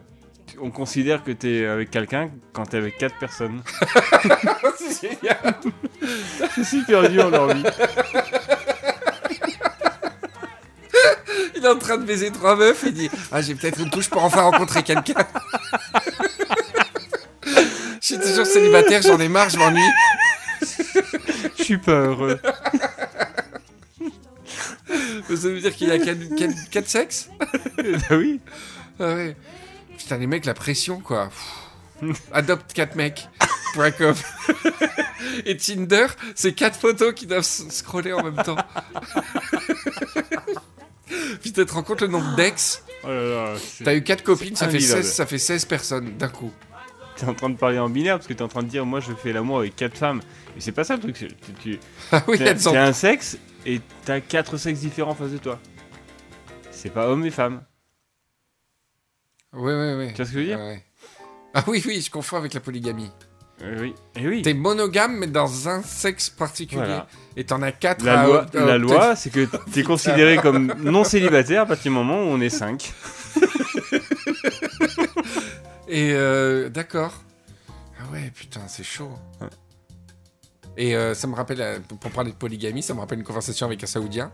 on considère que t'es avec quelqu'un quand t'es avec quatre personnes. c'est génial. c'est super dur leur vie. Il est en train de baiser trois meufs, il dit Ah, j'ai peut-être une touche pour enfin rencontrer quelqu'un. Je suis toujours célibataire, j'en ai marre, je m'ennuie. Je suis pas heureux. Ça veut dire qu'il a quatre, quatre- quatre sexes? Bah oui. Ah ouais. Putain, les mecs, la pression, quoi. Pff. Adopte quatre mecs. Point com. Et Tinder, c'est quatre photos qui doivent scroller en même temps. Puis tu te rends compte le nombre d'ex? Oh T'as eu quatre copines, ça fait, invivable. 16, ça fait 16 personnes d'un coup. T'es en train de parler en binaire parce que t'es en train de dire moi je fais l'amour avec quatre femmes. Mais c'est pas ça le truc. c'est- Tu, Ah oui, sont un sexe et t'as quatre sexes différents en face de toi. C'est pas homme et femme. Oui, oui, oui. Tu vois ce que je veux dire Ah, ouais. Ah oui, oui, je confonds avec la polygamie. Euh, Oui. Et oui. T'es monogame, mais dans un sexe particulier. Voilà. Et t'en as quatre La à- loi, à- la loi, c'est que t'es considéré comme non célibataire à partir du moment où on est 5. Et euh, d'accord. Ah ouais, putain, c'est chaud. Ouais. Et euh, ça me rappelle, euh, pour parler de polygamie, ça me rappelle une conversation avec un Saoudien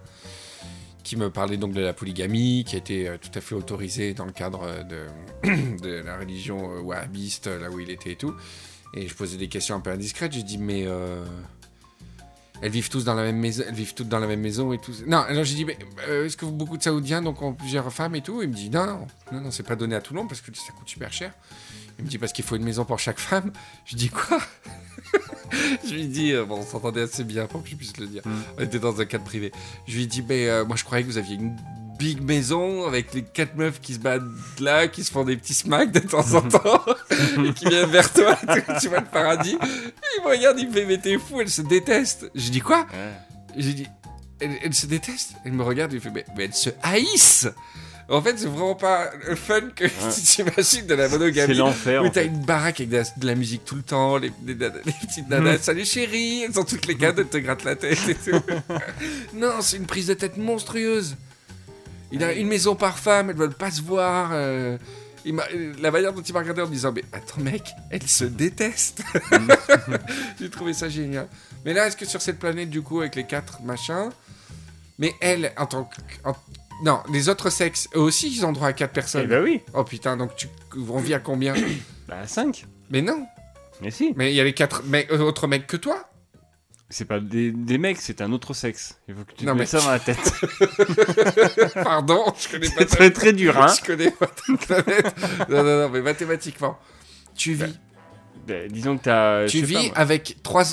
qui me parlait donc de la polygamie, qui été euh, tout à fait autorisée dans le cadre euh, de, la religion euh, wahhabiste, là où il était et tout. Et je posais des questions un peu indiscrètes. Je dis, mais euh, elles vivent tous dans la même maison, elles vivent toutes dans la même maison et tout. Non, alors j'ai dit, mais est-ce que beaucoup de Saoudiens donc ont plusieurs femmes et tout? Il me dit, non, non, non, c'est pas donné à tout le monde parce que ça coûte super cher. Il me dit parce qu'il faut une maison pour chaque femme. Je dis quoi? Je lui dis, euh, bon, on s'entendait assez bien pour que je puisse le dire. Mm. On était dans un cadre privé. Je lui dis, mais euh, moi je croyais que vous aviez une big maison avec les quatre meufs qui se battent là, qui se font des petits smacks de temps en temps, et qui viennent vers toi, tu vois le paradis. Et il me regarde, il me fait, mais t'es fou, elle se déteste. Je dis quoi? Dit, elle, elle se déteste? Elle me regarde, il fait, mais, mais elle se haïssent En fait, c'est vraiment pas le fun que tu t'imagines de la C'est monogamie. l'enfer. Où t'as une baraque avec de la, de la musique tout le temps, les, les nanas- les petites nanas, Mm. salut chérie, elles ont toutes les cadeaux, elles te grattent la tête et tout. non, c'est une prise de tête monstrueuse. Il a une maison par femme, elles veulent pas se voir. euh, il euh, la manière dont il m'a regardé en me disant, mais attends mec, elles se détestent. J'ai trouvé ça génial. Mais là, est-ce que sur cette planète, du coup, avec les quatre machins, mais elle, en tant que... en- Non, les autres sexes, eux aussi, ils ont droit à quatre Eh personnes. bah oui. Oh putain, donc tu... on vit à combien Bah 5. Mais non Mais si. mais il y a les quatre mecs, euh, autres mecs que toi C'est pas des, des mecs, c'est un autre sexe. Il faut que tu Non, te mais- mettes ça dans la tête. Pardon, je connais pas c'est très très dur, hein. Je connais pas ta planète. Non, non, non, mais mathématiquement. Tu vis, Bah, disons que t'as. je tu vis pas, avec trois...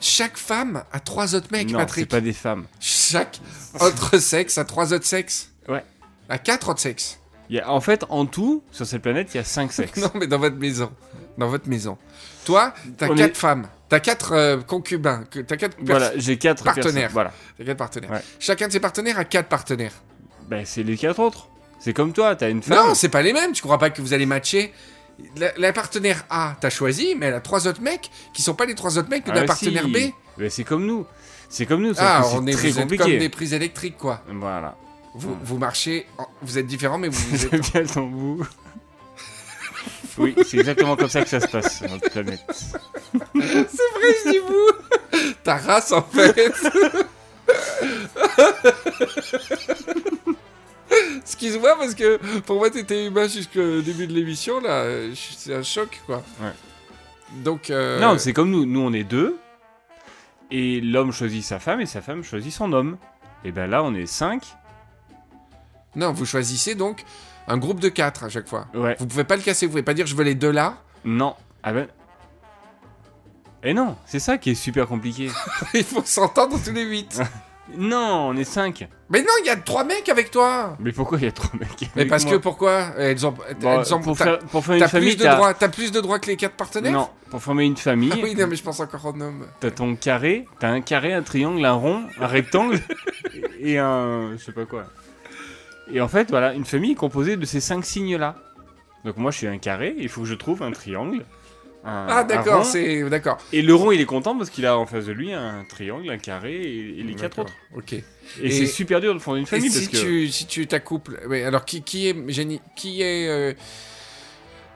Chaque femme a trois autres mecs, Non, c'est pas des femmes. Chaque autre sexe a trois autres sexes. Ouais. A quatre autres sexes. Il y a, en fait, en tout, sur cette planète, il y a 5 sexes. Non, mais dans votre maison. Dans votre maison. Toi, t'as On quatre est- femmes. T'as quatre euh, concubins. T'as quatre, pers- Voilà, j'ai 4 Partenaires. Voilà. t'as quatre partenaires. Ouais. Chacun de ces partenaires a quatre partenaires. Bah, c'est les 4 autres. C'est comme toi, t'as une femme. Non, c'est pas les mêmes. Tu crois pas que vous allez matcher la, la partenaire A, t'as choisi, mais elle a trois autres mecs qui sont pas les trois autres mecs Ah, la si. partenaire B. Bah, c'est comme nous. C'est comme nous, Ah, on est, très vous êtes compliqué. comme des prises électriques, quoi. Voilà. Vous, vous marchez, en- vous êtes différents, mais vous, vous êtes... Bien ton bout. oui, c'est exactement comme ça que ça se passe sur notre planète. C'est vrai, je dis vous Ta race, en fait Excuse-moi parce que pour moi t'étais humain jusqu'au début de l'émission là, c'est un choc quoi. Ouais. Donc euh, Non, c'est comme nous. Nous, on est deux. Et l'homme choisit sa femme et sa femme choisit son homme. Et ben là, on est cinq. non, vous choisissez donc un groupe de quatre à chaque fois. Ouais. Vous pouvez pas le casser, vous pouvez pas dire je veux les deux là. Non. Ah ben. Et non, c'est ça qui est super compliqué. Il faut s'entendre tous les huit. non, on est cinq. Mais non, il y a trois mecs avec toi. Mais pourquoi il y a trois mecs Mais avec parce moi que pourquoi Elles ont, Bon, elles ont pour, t'as- faire, pour une t'as famille, plus de t'as- droits, t'as plus de droits que les quatre partenaires. Non, pour former une famille, Ah oui, non, mais je pense encore en homme. t'as ton carré, t'as un carré, un triangle, un rond, un rectangle et un. je sais pas quoi. Et en fait, voilà, une famille est composée de ces cinq signes-là. Donc moi, je suis un carré, il faut que je trouve un triangle. Un- Ah d'accord, c'est d'accord. Et le rond, il est content parce qu'il a en face de lui un triangle, un carré et, et les quatre autres. Ok. Et, Et- c'est super dur de fonder une Et famille si parce que. tu si tu t'accouples, ouais, alors qui qui est génie, qui est euh,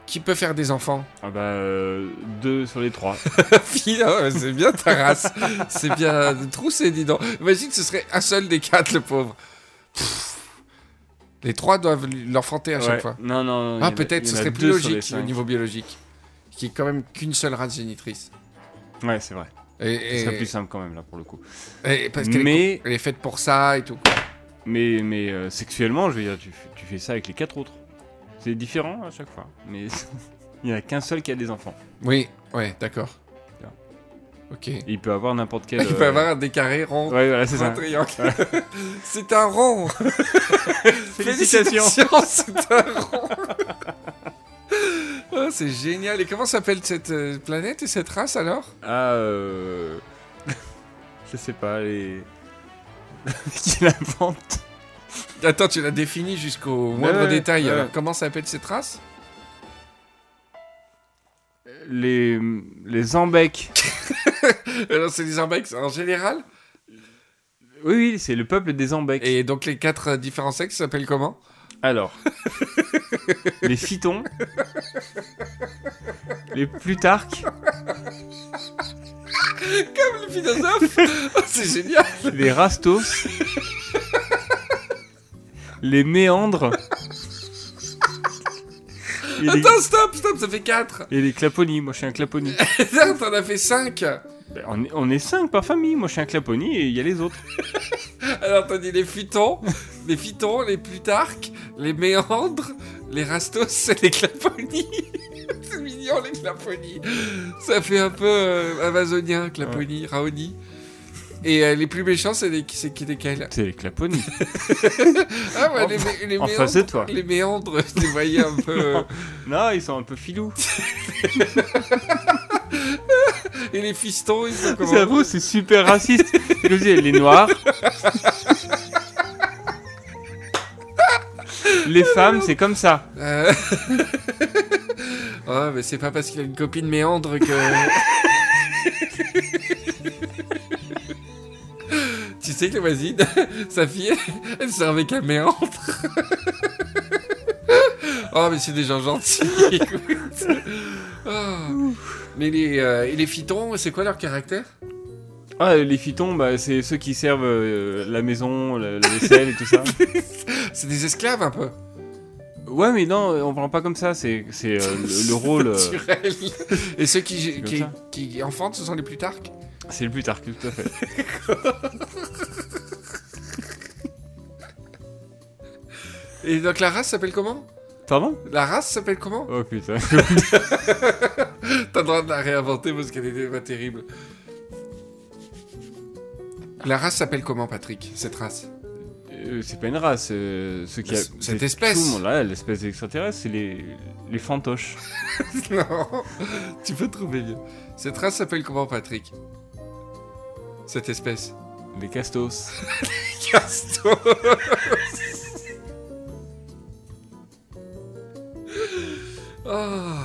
qui peut faire des enfants? Ah bah, euh, deux sur les trois. Ah c'est bien ta race, c'est bien troussé, dis donc. Imagine, ce serait un seul des quatre, le pauvre. Les trois doivent l'enfanter à chaque fois. Non, non, non. Ah peut-être, ce serait plus logique au niveau biologique, qui est quand même qu'une seule race génitrice. Ouais, c'est vrai. Et, et- serait plus simple quand même là pour le coup. et- parce qu'elle est, Mais, elle est faite pour ça et tout. mais, mais euh, sexuellement, je veux dire, tu, fais- tu fais ça avec les quatre autres. C'est différent à chaque fois. Mais il n'y a qu'un seul qui a des enfants. Oui, ouais, d'accord. Ok. Il peut avoir n'importe quel. Il peut euh, avoir un décarré rond. Ouais, voilà, c'est un triangle. c'est un rond. Félicitations. c'est un rond. Oh, c'est génial. Et comment s'appelle cette euh, planète et cette race alors? Ah, euh... je sais pas, les. qui l'invente Attends, tu l'as défini jusqu'au moindre ouais, détail. ouais. Alors, comment s'appelle cette race? Les. Les Zambèques. Alors, c'est les Ambex en général? Oui, oui, c'est le peuple des Zambèques. Et donc, les quatre euh, différents sexes s'appellent comment? Alors, les Phytons, les Plutarques, Le philosophe Oh, C'est génial les Rastos, les Méandres et les, Attends, stop, stop, ça fait 4 et les Claponis. Moi, je suis un Claponis. T'en as fait 5 Ben, on, est, on est cinq par famille. Moi, je suis un Claponis et il y a les autres. Alors, t'as dit les Phytons, les Phytons, les Plutarques, les Méandres, les Rastos et les Claponies. C'est mignon, les Claponies. Ça fait un peu euh, amazonien, Claponie, Raoni. Et euh, les plus méchants, c'est les- c'est qui lesquels C'est les Claponis. Ah ouais, les, méandres. de toi. Les méandres, je les voyais un peu. euh, Non, ils sont un peu filous. Et les fistons, ils sont comment? J'avoue, c'est super raciste. Je dis, les Noirs. Les femmes, c'est comme ça. Euh... oh, mais c'est pas parce qu'il a une copine méandre que. tu sais que la voisine, sa fille, elle sort avec un méandre. oh, mais c'est des gens gentils. écoute. Oh. Mais les, euh, et les phytons, c'est quoi leur caractère? Ah, les Phytons, bah, c'est ceux qui servent euh, la maison, la, la vaisselle et tout ça. C'est des esclaves un peu. Ouais, mais non, on parle pas comme ça. C'est c'est, euh, le, le rôle. euh, Naturel. Et ceux qui, comme qui, ça. qui enfantent, ce sont les Plutarques c'est le plus tard que tout à fait. Et donc la race s'appelle comment? Pardon? La race s'appelle comment? Oh putain. T'as le droit de la réinventer parce qu'elle était pas terrible. La race s'appelle comment, Patrick Cette race? Euh, c'est pas une race. euh, ceux qui a- cette espèce. Tout le monde, là, l'espèce extraterrestre, c'est les, les fantoches. Non, tu peux trouver mieux. Cette race s'appelle comment, Patrick? Cette espèce Les castos. Castor Oh.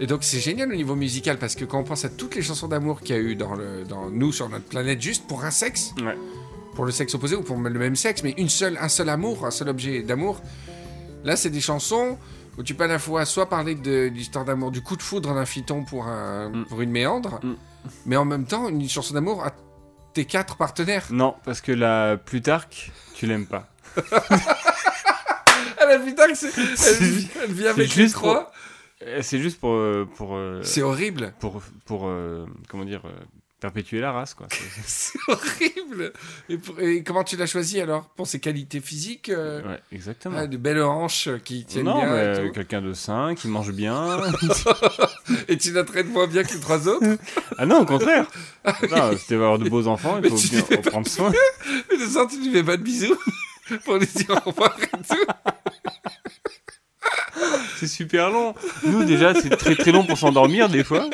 Et donc c'est génial au niveau musical parce que quand on pense à toutes les chansons d'amour qu'il y a eu dans, le, dans nous sur notre planète juste pour un sexe, Ouais. pour le sexe opposé ou pour le même sexe, mais une seule, un seul amour, un seul objet d'amour. Là, c'est des chansons où tu peux à la fois soit parler de l'histoire d'amour, du coup de foudre d'un phyton pour, un, Mm. pour une méandre, Mm. mais en même temps une chanson d'amour à tes quatre partenaires. Non, parce que la Plutarque, tu l'aimes pas. Ah la putain que c'est. Elle, elle vit avec les trois. Euh, C'est juste pour. euh, pour, euh, C'est horrible. pour, pour euh, comment dire, euh, perpétuer la race, quoi. C'est- horrible. Et, pour- et comment tu l'as choisi alors? Pour ses qualités physiques euh, Ouais, exactement. ah, De belles hanches euh, qui tiennent non, bien. euh, quelqu'un de sain, qui mange bien. Et tu la traites moins bien que les trois autres? Ah non, au contraire. Non, si tu veux avoir de beaux enfants, il faut bien en prendre soin. Mais de ça, tu lui fais pas de bisous pour lui dire au revoir et tout. Super long. Nous, déjà, c'est très très long pour s'endormir, des fois.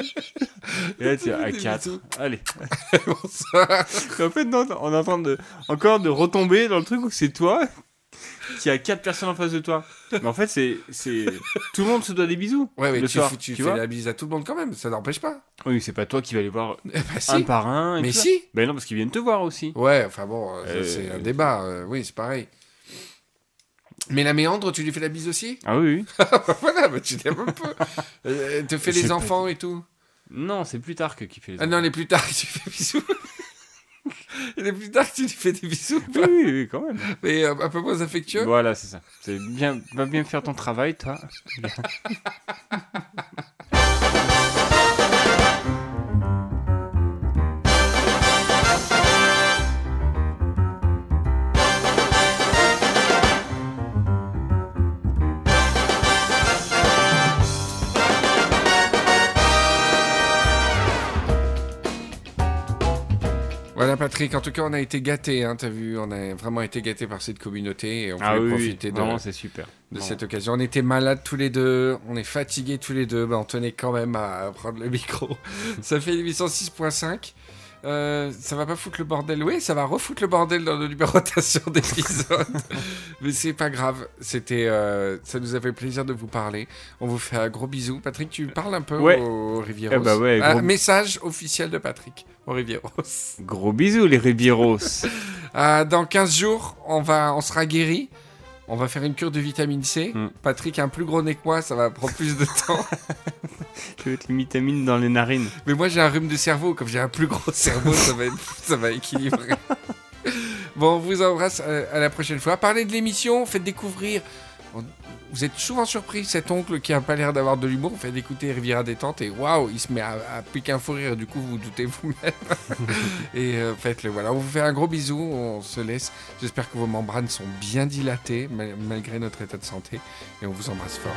Et là, tu es à Des 4. bisous. Allez. Bonsoir. En fait, non, on est en train de, encore de retomber dans le truc où c'est toi qui a 4 personnes en face de toi. Mais en fait, c'est. c'est Tout le monde se doit des bisous. Ouais, mais le tu, soir, fais- tu tu fais la bise à tout le monde quand même, ça n'empêche pas. Oui, c'est pas toi qui vas aller voir Eh ben, si. un par un. et Mais si. Ben non, parce qu'ils viennent te voir aussi. Ouais, enfin bon, euh, Euh, c'est un débat. euh, oui, c'est pareil. Mais la méandre, tu lui fais la bise aussi Ah oui, oui. Voilà, bah, tu t'aimes un peu. Euh, te sais les pas. enfants et tout. Non, c'est plus tard que qui fait les Ah non, les plus tard, tu fais bisous. Les plus tard, tu lui fais des bisous. oui, oui, quand même. Mais euh, un peu moins affectueux. Voilà, c'est ça. C'est bien, va bien faire ton travail, toi. Voilà, Patrick, en tout cas, on a été gâtés, hein, t'as vu, on a vraiment été gâtés par cette communauté et on Ah oui, profiter c'est super. de cette occasion. On était malades tous les deux, on est fatigués tous les deux, bah, on tenait quand même à prendre le micro. ça fait l'émission 6.5. Euh, ça va pas foutre le bordel, oui, ça va refoutre le bordel dans nos numérotations d'épisodes, mais c'est pas grave. C'était, euh, ça nous a fait plaisir de vous parler. On vous fait un gros bisou. Patrick, tu parles un peu Ouais. aux Rivieros. Eh bah ouais, Un message officiel de Patrick aux Rivieros. Gros bisous, les Ribieros. Euh, dans 15 jours, on, va, on sera guéri. On va faire une cure de vitamine C. Mm. Patrick a un plus gros nez que moi, ça va prendre plus de temps. Je vais mettre les vitamines dans les narines. Mais moi, j'ai un rhume de cerveau. Comme j'ai un plus gros cerveau, ça va, être- ça va équilibrer. bon, on vous embrasse. euh, à la prochaine fois. Parlez de l'émission, faites découvrir. Vous êtes souvent surpris, cet oncle qui a pas l'air d'avoir de l'humour, fait d'écouter Riviera Détente et waouh, il se met à, à piquer un fou rire, du coup vous vous doutez vous-même. et euh, faites-le, voilà. On vous fait un gros bisou, on se laisse. J'espère que vos membranes sont bien dilatées mal- malgré notre état de santé et on vous embrasse fort.